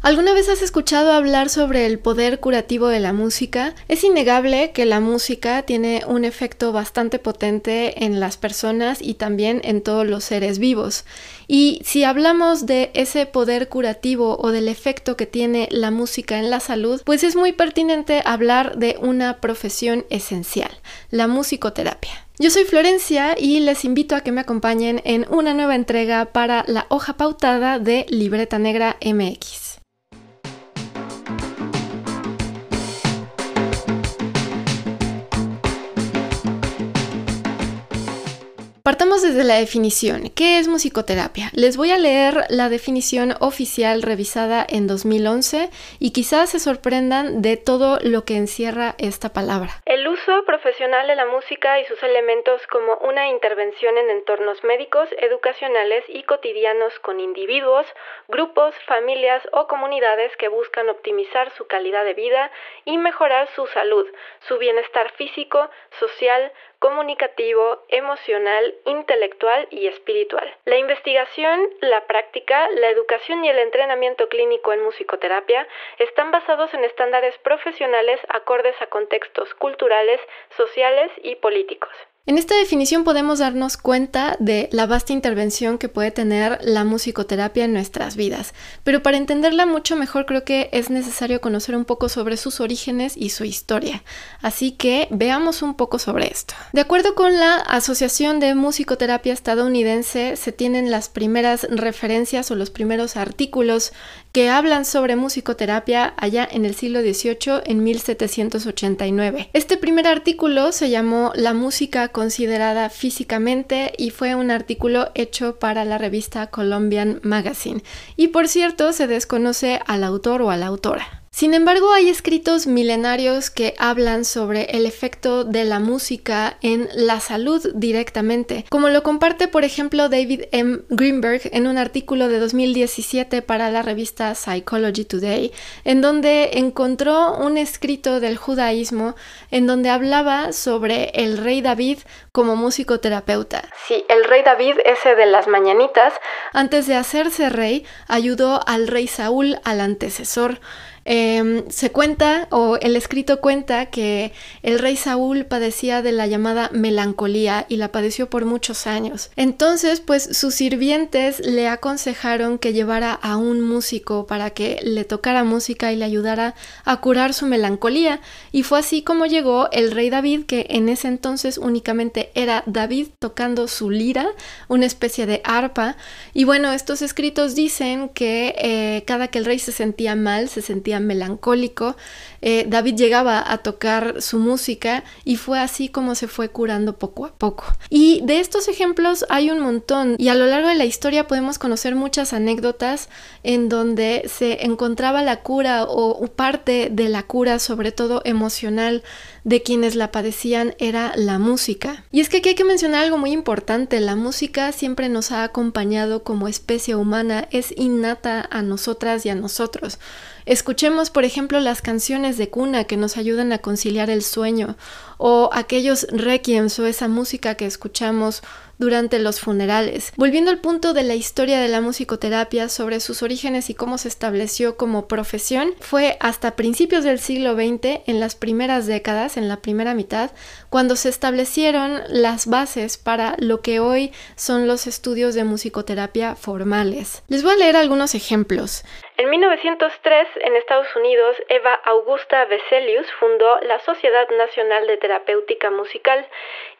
¿Alguna vez has escuchado hablar sobre el poder curativo de la música? Es innegable que la música tiene un efecto bastante potente en las personas y también en todos los seres vivos. Y si hablamos de ese poder curativo o del efecto que tiene la música en la salud, pues es muy pertinente hablar de una profesión esencial, la musicoterapia. Yo soy Florencia y les invito a que me acompañen en una nueva entrega para la hoja pautada de Libreta Negra MX. Partamos desde la definición. ¿Qué es musicoterapia? Les voy a leer la definición oficial revisada en 2011 y quizás se sorprendan de todo lo que encierra esta palabra. El uso profesional de la música y sus elementos como una intervención en entornos médicos, educacionales y cotidianos con individuos, grupos, familias o comunidades que buscan optimizar su calidad de vida y mejorar su salud, su bienestar físico, social, comunicativo, emocional, intelectual y espiritual. La investigación, la práctica, la educación y el entrenamiento clínico en musicoterapia están basados en estándares profesionales acordes a contextos culturales, sociales y políticos. En esta definición podemos darnos cuenta de la vasta intervención que puede tener la musicoterapia en nuestras vidas, pero para entenderla mucho mejor creo que es necesario conocer un poco sobre sus orígenes y su historia. Así que veamos un poco sobre esto. De acuerdo con la Asociación de Musicoterapia Estadounidense, se tienen las primeras referencias o los primeros artículos que hablan sobre musicoterapia allá en el siglo XVIII, en 1789. Este primer artículo se llamó La música considerada físicamente y fue un artículo hecho para la revista Colombian Magazine. Y por cierto, se desconoce al autor o a la autora. Sin embargo, hay escritos milenarios que hablan sobre el efecto de la música en la salud directamente, como lo comparte por ejemplo David M. Greenberg en un artículo de 2017 para la revista Psychology Today, en donde encontró un escrito del judaísmo en donde hablaba sobre el rey David como músico terapeuta. Sí, el rey David, ese de las mañanitas, antes de hacerse rey, ayudó al rey Saúl, al antecesor, Em, se cuenta, o el escrito cuenta, que el rey Saúl padecía de la llamada melancolía y la padeció por muchos años. Entonces, pues sus sirvientes le aconsejaron que llevara a un músico para que le tocara música y le ayudara a curar su melancolía. Y fue así como llegó el rey David, que en ese entonces únicamente era David tocando su lira, una especie de arpa. Y bueno, estos escritos dicen que eh, cada que el rey se sentía mal, se sentía melancólico, eh, David llegaba a tocar su música y fue así como se fue curando poco a poco. Y de estos ejemplos hay un montón y a lo largo de la historia podemos conocer muchas anécdotas en donde se encontraba la cura o parte de la cura, sobre todo emocional, de quienes la padecían era la música. Y es que aquí hay que mencionar algo muy importante, la música siempre nos ha acompañado como especie humana, es innata a nosotras y a nosotros. Escuchemos, por ejemplo, las canciones de cuna que nos ayudan a conciliar el sueño, o aquellos requiems o esa música que escuchamos durante los funerales. Volviendo al punto de la historia de la musicoterapia sobre sus orígenes y cómo se estableció como profesión, fue hasta principios del siglo XX, en las primeras décadas, en la primera mitad, cuando se establecieron las bases para lo que hoy son los estudios de musicoterapia formales. Les voy a leer algunos ejemplos. En 1903, en Estados Unidos, Eva Augusta Veselius fundó la Sociedad Nacional de Terapéutica Musical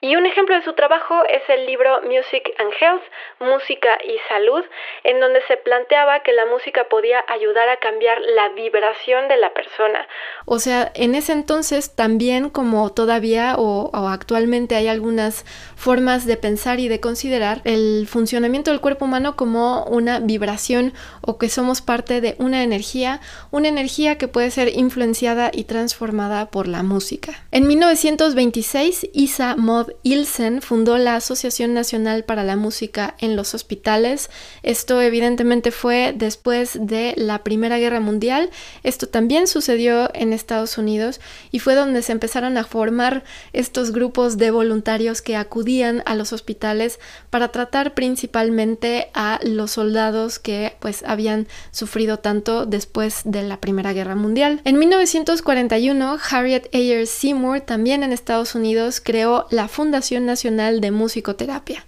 y un ejemplo de su trabajo es el libro Music and Health, Música y Salud, en donde se planteaba que la música podía ayudar a cambiar la vibración de la persona. O sea, en ese entonces también como todavía o, actualmente hay algunas formas de pensar y de considerar el funcionamiento del cuerpo humano como una vibración o que somos parte de una energía, una energía que puede ser influenciada y transformada por la música. En 1926, Isa Ilsen fundó la Asociación Nacional para la Música en los Hospitales. Esto evidentemente fue después de la Primera Guerra Mundial. Esto también sucedió en Estados Unidos y fue donde se empezaron a formar estos grupos de voluntarios que acudían acudían a los hospitales para tratar principalmente a los soldados que pues habían sufrido tanto después de la Primera Guerra Mundial. En 1941, Harriet Ayer Seymour, también en Estados Unidos, creó la Fundación Nacional de Musicoterapia.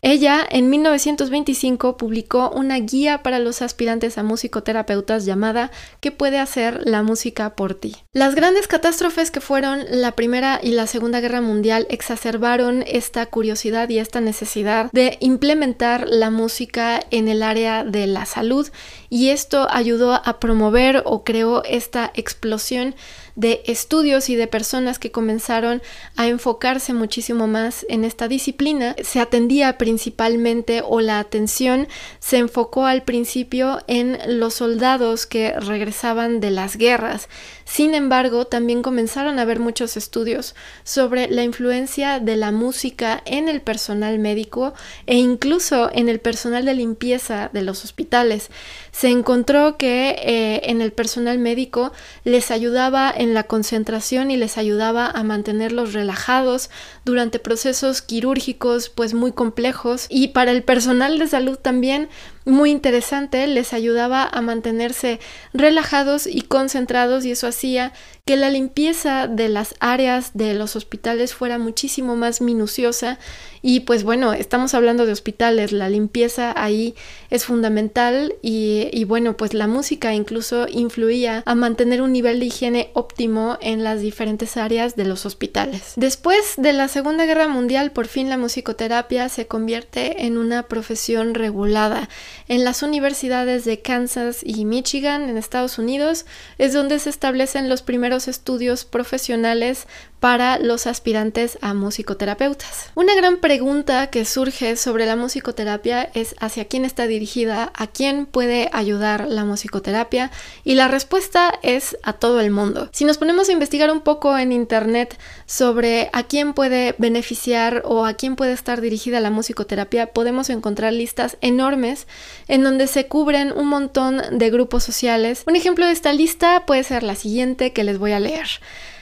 Ella en 1925 publicó una guía para los aspirantes a musicoterapeutas llamada ¿Qué puede hacer la música por ti? Las grandes catástrofes que fueron la Primera y la Segunda Guerra Mundial exacerbaron esta curiosidad y esta necesidad de implementar la música en el área de la salud y esto ayudó a promover o creó esta explosión de estudios y de personas que comenzaron a enfocarse muchísimo más en esta disciplina. Se atendía principalmente o la atención se enfocó al principio en los soldados que regresaban de las guerras. Sin embargo, también comenzaron a haber muchos estudios sobre la influencia de la música en el personal médico e incluso en el personal de limpieza de los hospitales. Se encontró que eh, en el personal médico les ayudaba en la concentración y les ayudaba a mantenerlos relajados durante procesos quirúrgicos pues muy complejos. Y para el personal de salud también muy interesante, les ayudaba a mantenerse relajados y concentrados y eso hacía que la limpieza de las áreas de los hospitales fuera muchísimo más minuciosa y pues bueno, estamos hablando de hospitales, la limpieza ahí es fundamental y, bueno, pues la música incluso influía a mantener un nivel de higiene óptimo en las diferentes áreas de los hospitales. Después de la Segunda Guerra Mundial, por fin la musicoterapia se convierte en una profesión regulada en las universidades de Kansas y Michigan en Estados Unidos es donde se establecen los primeros estudios profesionales para los aspirantes a musicoterapeutas. Una gran pregunta que surge sobre la musicoterapia es hacia quién está dirigida, a quién puede ayudar la musicoterapia y la respuesta es a todo el mundo. Si nos ponemos a investigar un poco en internet sobre a quién puede beneficiar o a quién puede estar dirigida la musicoterapia, podemos encontrar listas enormes en donde se cubren un montón de grupos sociales. Un ejemplo de esta lista puede ser la siguiente que les voy a leer.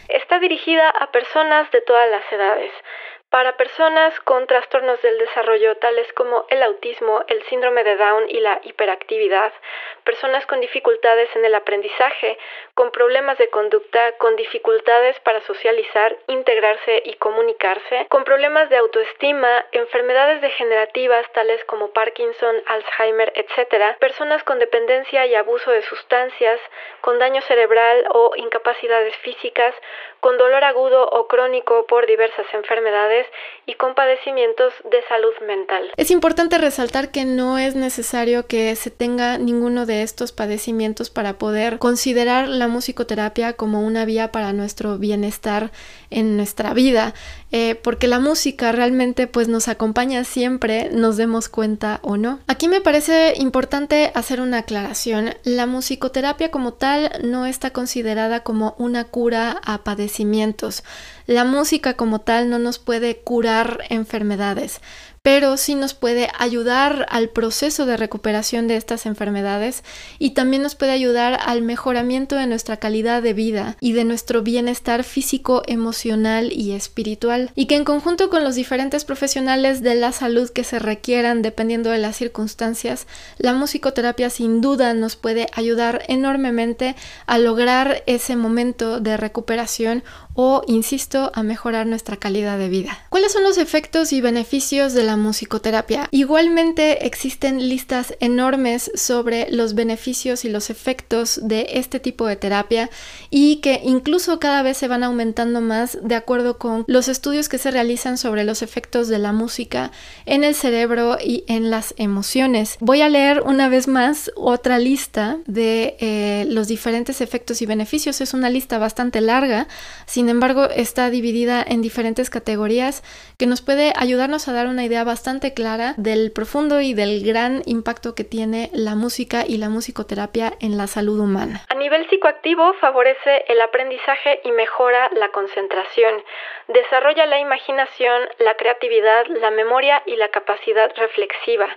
Está dirigida a personas de todas las edades, para personas con trastornos del desarrollo tales como el autismo, el síndrome de Down y la hiperactividad, personas con dificultades en el aprendizaje, con problemas de conducta, con dificultades para socializar, integrarse y comunicarse, con problemas de autoestima, enfermedades degenerativas tales como Parkinson, Alzheimer, etc., personas con dependencia y abuso de sustancias, con daño cerebral o incapacidades físicas, con dolor agudo o crónico por diversas enfermedades y con padecimientos de salud mental. Es importante resaltar que no es necesario que se tenga ninguno de estos padecimientos para poder considerar la musicoterapia como una vía para nuestro bienestar en nuestra vida. Eh, porque la música realmente pues nos acompaña siempre, nos demos cuenta o no. Aquí me parece importante hacer una aclaración. La musicoterapia como tal no está considerada como una cura a padecimientos. La música como tal no nos puede curar enfermedades, pero sí nos puede ayudar al proceso de recuperación de estas enfermedades y también nos puede ayudar al mejoramiento de nuestra calidad de vida y de nuestro bienestar físico, emocional y espiritual. Y que en conjunto con los diferentes profesionales de la salud que se requieran dependiendo de las circunstancias, la musicoterapia sin duda nos puede ayudar enormemente a lograr ese momento de recuperación o, insisto, a mejorar nuestra calidad de vida. ¿Cuáles son los efectos y beneficios de la musicoterapia? Igualmente existen listas enormes sobre los beneficios y los efectos de este tipo de terapia y que incluso cada vez se van aumentando más de acuerdo con los estudios que se realizan sobre los efectos de la música en el cerebro y en las emociones. Voy a leer una vez más otra lista de eh, los diferentes efectos y beneficios. Es una lista bastante larga. Sin embargo, está dividida en diferentes categorías que nos puede ayudarnos a dar una idea bastante clara del profundo y del gran impacto que tiene la música y la musicoterapia en la salud humana. A nivel psicoactivo favorece el aprendizaje y mejora la concentración, desarrolla la imaginación, la creatividad, la memoria y la capacidad reflexiva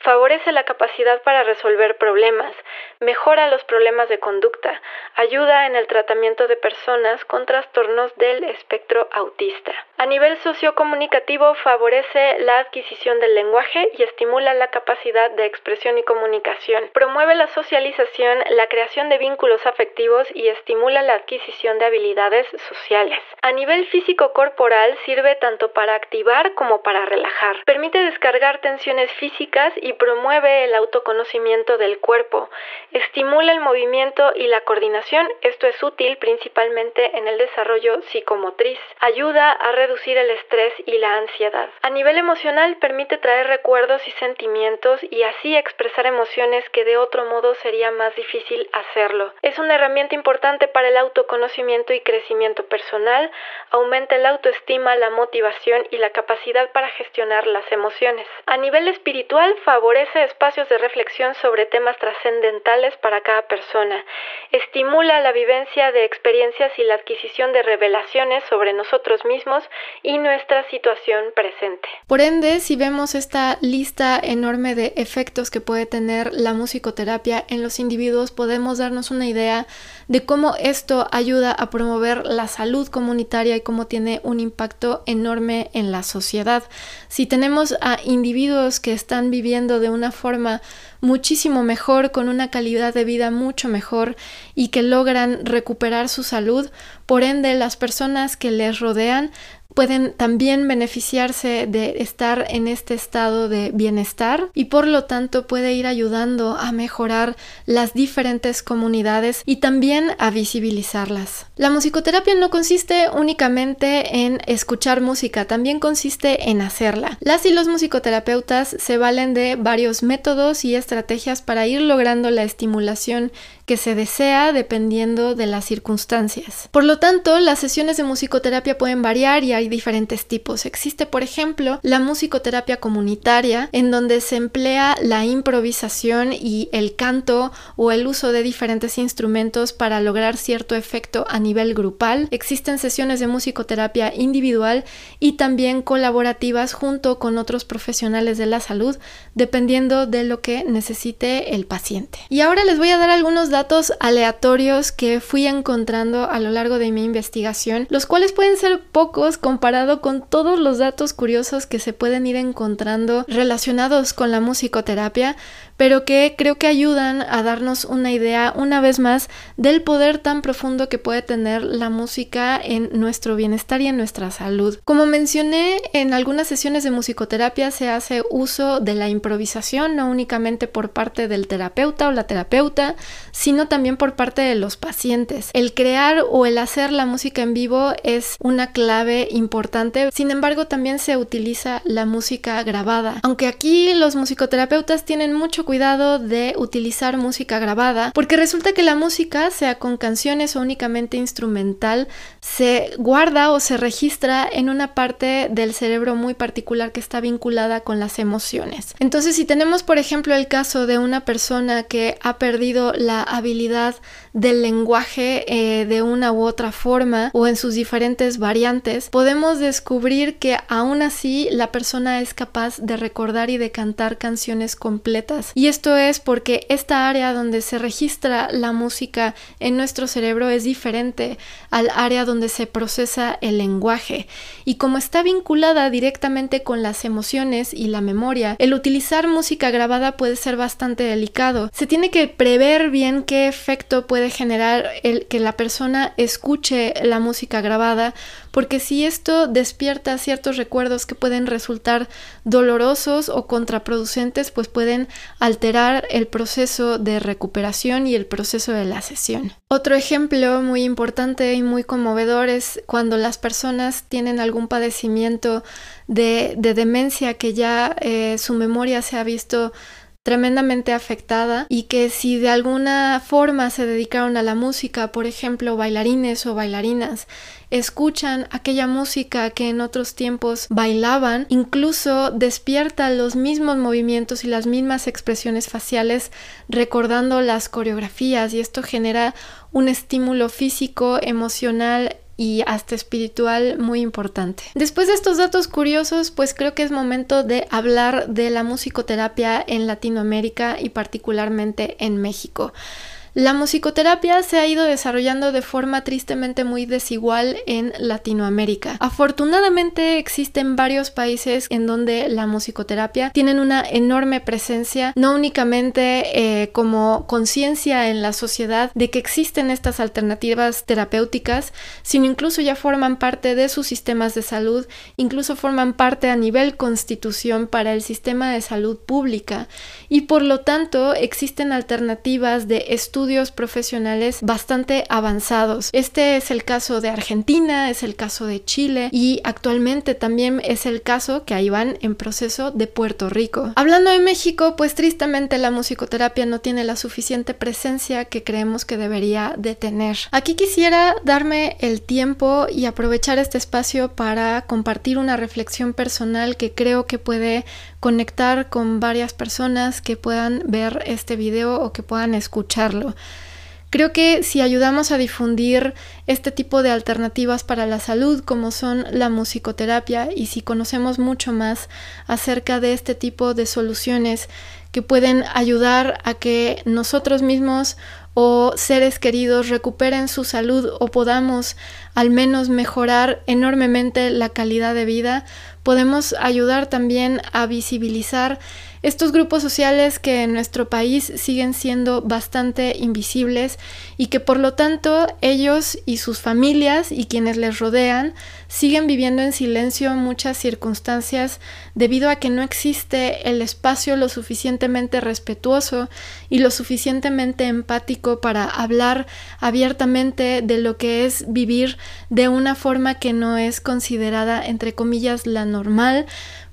favorece la capacidad para resolver problemas, mejora los problemas de conducta, ayuda en el tratamiento de personas con trastornos del espectro autista. A nivel sociocomunicativo favorece la adquisición del lenguaje y estimula la capacidad de expresión y comunicación. Promueve la socialización, la creación de vínculos afectivos y estimula la adquisición de habilidades sociales. A nivel físico-corporal sirve tanto para activar como para relajar. Permite descargar tensiones físicas y promueve el autoconocimiento del cuerpo. Estimula el movimiento y la coordinación. Esto es útil principalmente en el desarrollo psicomotriz. Ayuda a reducir el estrés y la ansiedad. A nivel emocional permite traer recuerdos y sentimientos y así expresar emociones que de otro modo sería más difícil hacerlo. Es una herramienta importante para el autoconocimiento y crecimiento personal. Aumenta la autoestima, la motivación y la capacidad para gestionar las emociones. A nivel espiritual favorece espacios de reflexión sobre temas trascendentales para cada persona. Estimula la vivencia de experiencias y la adquisición de revelaciones sobre nosotros mismos y nuestra situación presente. Por ende, si vemos esta lista enorme de efectos que puede tener la musicoterapia en los individuos, podemos darnos una idea de cómo esto ayuda a promover la salud comunitaria y cómo tiene un impacto enorme en la sociedad. Si tenemos a individuos que están viviendo de una forma muchísimo mejor, con una calidad de vida mucho mejor y que logran recuperar su salud, por ende las personas que les rodean pueden también beneficiarse de estar en este estado de bienestar y por lo tanto puede ir ayudando a mejorar las diferentes comunidades y también a visibilizarlas. La musicoterapia no consiste únicamente en escuchar música, también consiste en hacerla. Las y los musicoterapeutas se valen de varios métodos y estrategias para ir logrando la estimulación que se desea dependiendo de las circunstancias. Por lo tanto, las sesiones de musicoterapia pueden variar y hay diferentes tipos. Existe, por ejemplo, la musicoterapia comunitaria, en donde se emplea la improvisación y el canto o el uso de diferentes instrumentos para lograr cierto efecto a nivel grupal. Existen sesiones de musicoterapia individual y también colaborativas junto con otros profesionales de la salud, dependiendo de lo que necesite el paciente. Y ahora les voy a dar algunos datos datos aleatorios que fui encontrando a lo largo de mi investigación, los cuales pueden ser pocos comparado con todos los datos curiosos que se pueden ir encontrando relacionados con la musicoterapia, pero que creo que ayudan a darnos una idea una vez más del poder tan profundo que puede tener la música en nuestro bienestar y en nuestra salud. Como mencioné, en algunas sesiones de musicoterapia se hace uso de la improvisación, no únicamente por parte del terapeuta o la terapeuta, sino también por parte de los pacientes. El crear o el hacer la música en vivo es una clave importante, sin embargo también se utiliza la música grabada, aunque aquí los musicoterapeutas tienen mucho cuidado de utilizar música grabada, porque resulta que la música, sea con canciones o únicamente instrumental, se guarda o se registra en una parte del cerebro muy particular que está vinculada con las emociones. Entonces, si tenemos, por ejemplo, el caso de una persona que ha perdido la habilidad del lenguaje eh, de una u otra forma o en sus diferentes variantes, podemos descubrir que aún así la persona es capaz de recordar y de cantar canciones completas y esto es porque esta área donde se registra la música en nuestro cerebro es diferente al área donde se procesa el lenguaje. Y como está vinculada directamente con las emociones y la memoria, el utilizar música grabada puede ser bastante delicado. Se tiene que prever bien qué efecto puede generar el que la persona escuche la música grabada porque si esto despierta ciertos recuerdos que pueden resultar dolorosos o contraproducentes, pues pueden alterar el proceso de recuperación y el proceso de la sesión. Otro ejemplo muy importante y muy conmovedor es cuando las personas tienen algún padecimiento de, demencia que ya eh, su memoria se ha visto tremendamente afectada y que si de alguna forma se dedicaron a la música, por ejemplo, bailarines o bailarinas, escuchan aquella música que en otros tiempos bailaban, incluso despierta los mismos movimientos y las mismas expresiones faciales recordando las coreografías y esto genera un estímulo físico, emocional y hasta espiritual muy importante. Después de estos datos curiosos, pues creo que es momento de hablar de la musicoterapia en Latinoamérica y particularmente en México. La musicoterapia se ha ido desarrollando de forma tristemente muy desigual en Latinoamérica. Afortunadamente existen varios países en donde la musicoterapia tienen una enorme presencia, no únicamente eh, como conciencia en la sociedad de que existen estas alternativas terapéuticas, sino incluso ya forman parte de sus sistemas de salud, incluso forman parte a nivel constitución para el sistema de salud pública y por lo tanto existen alternativas de estudio estudios profesionales bastante avanzados. Este es el caso de Argentina, es el caso de Chile y actualmente también es el caso que ahí van en proceso de Puerto Rico. Hablando de México, pues tristemente la musicoterapia no tiene la suficiente presencia que creemos que debería de tener. Aquí quisiera darme el tiempo y aprovechar este espacio para compartir una reflexión personal que creo que puede conectar con varias personas que puedan ver este video o que puedan escucharlo. Creo que si ayudamos a difundir este tipo de alternativas para la salud como son la musicoterapia y si conocemos mucho más acerca de este tipo de soluciones que pueden ayudar a que nosotros mismos o seres queridos recuperen su salud o podamos al menos mejorar enormemente la calidad de vida, podemos ayudar también a visibilizar estos grupos sociales que en nuestro país siguen siendo bastante invisibles y que por lo tanto ellos y sus familias y quienes les rodean siguen viviendo en silencio muchas circunstancias debido a que no existe el espacio lo suficientemente respetuoso y lo suficientemente empático para hablar abiertamente de lo que es vivir de una forma que no es considerada entre comillas la normal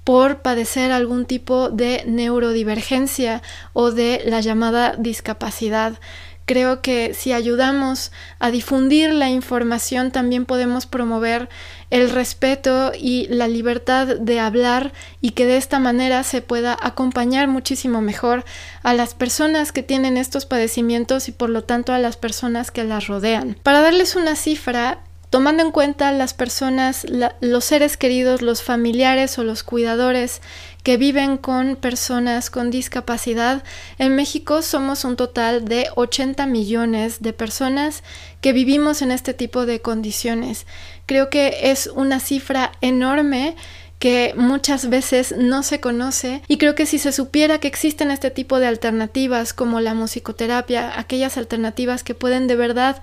por padecer algún tipo de neurodivergencia o de la llamada discapacidad. Creo que si ayudamos a difundir la información también podemos promover el respeto y la libertad de hablar y que de esta manera se pueda acompañar muchísimo mejor a las personas que tienen estos padecimientos y por lo tanto a las personas que las rodean. Para darles una cifra, tomando en cuenta las personas, los seres queridos, los familiares o los cuidadores que viven con personas con discapacidad, en México somos un total de 80 millones de personas que vivimos en este tipo de condiciones. Creo que es una cifra enorme que muchas veces no se conoce y creo que si se supiera que existen este tipo de alternativas como la musicoterapia, aquellas alternativas que pueden de verdad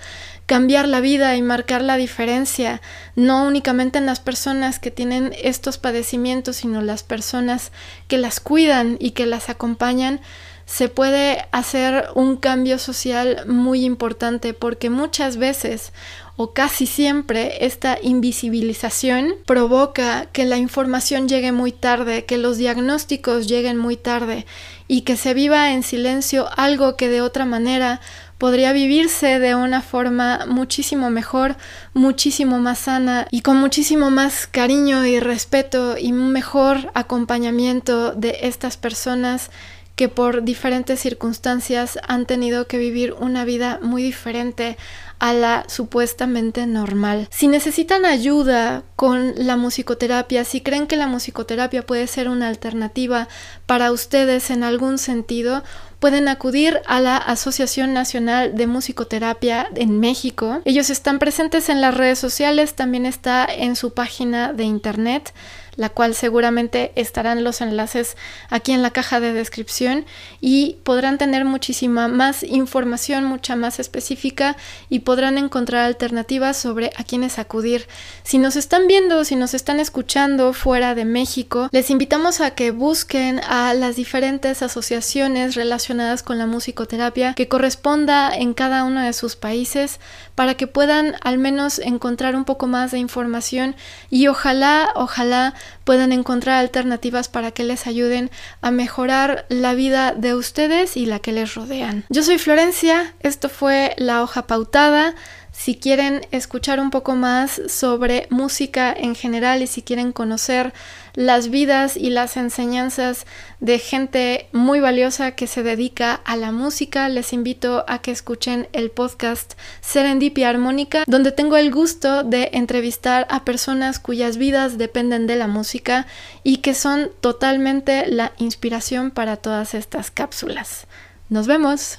cambiar la vida y marcar la diferencia, no únicamente en las personas que tienen estos padecimientos, sino las personas que las cuidan y que las acompañan, se puede hacer un cambio social muy importante porque muchas veces o casi siempre esta invisibilización provoca que la información llegue muy tarde, que los diagnósticos lleguen muy tarde y que se viva en silencio algo que de otra manera podría vivirse de una forma muchísimo mejor, muchísimo más sana y con muchísimo más cariño y respeto y un mejor acompañamiento de estas personas que por diferentes circunstancias han tenido que vivir una vida muy diferente a la supuestamente normal. Si necesitan ayuda con la musicoterapia, si creen que la musicoterapia puede ser una alternativa para ustedes en algún sentido, pueden acudir a la Asociación Nacional de Musicoterapia en México. Ellos están presentes en las redes sociales, también está en su página de internet la cual seguramente estarán los enlaces aquí en la caja de descripción y podrán tener muchísima más información, mucha más específica y podrán encontrar alternativas sobre a quiénes acudir. Si nos están viendo, si nos están escuchando fuera de México, les invitamos a que busquen a las diferentes asociaciones con la musicoterapia que corresponda en cada uno de sus países para que puedan al menos encontrar un poco más de información y ojalá, ojalá puedan encontrar alternativas para que les ayuden a mejorar la vida de ustedes y la que les rodean. Yo soy Florencia, esto fue La Hoja Pautada. Si quieren escuchar un poco más sobre música en general y si quieren conocer las vidas y las enseñanzas de gente muy valiosa que se dedica a la música, les invito a que escuchen el podcast Serendipia Armónica, donde tengo el gusto de entrevistar a personas cuyas vidas dependen de la música y que son totalmente la inspiración para todas estas cápsulas. Nos vemos.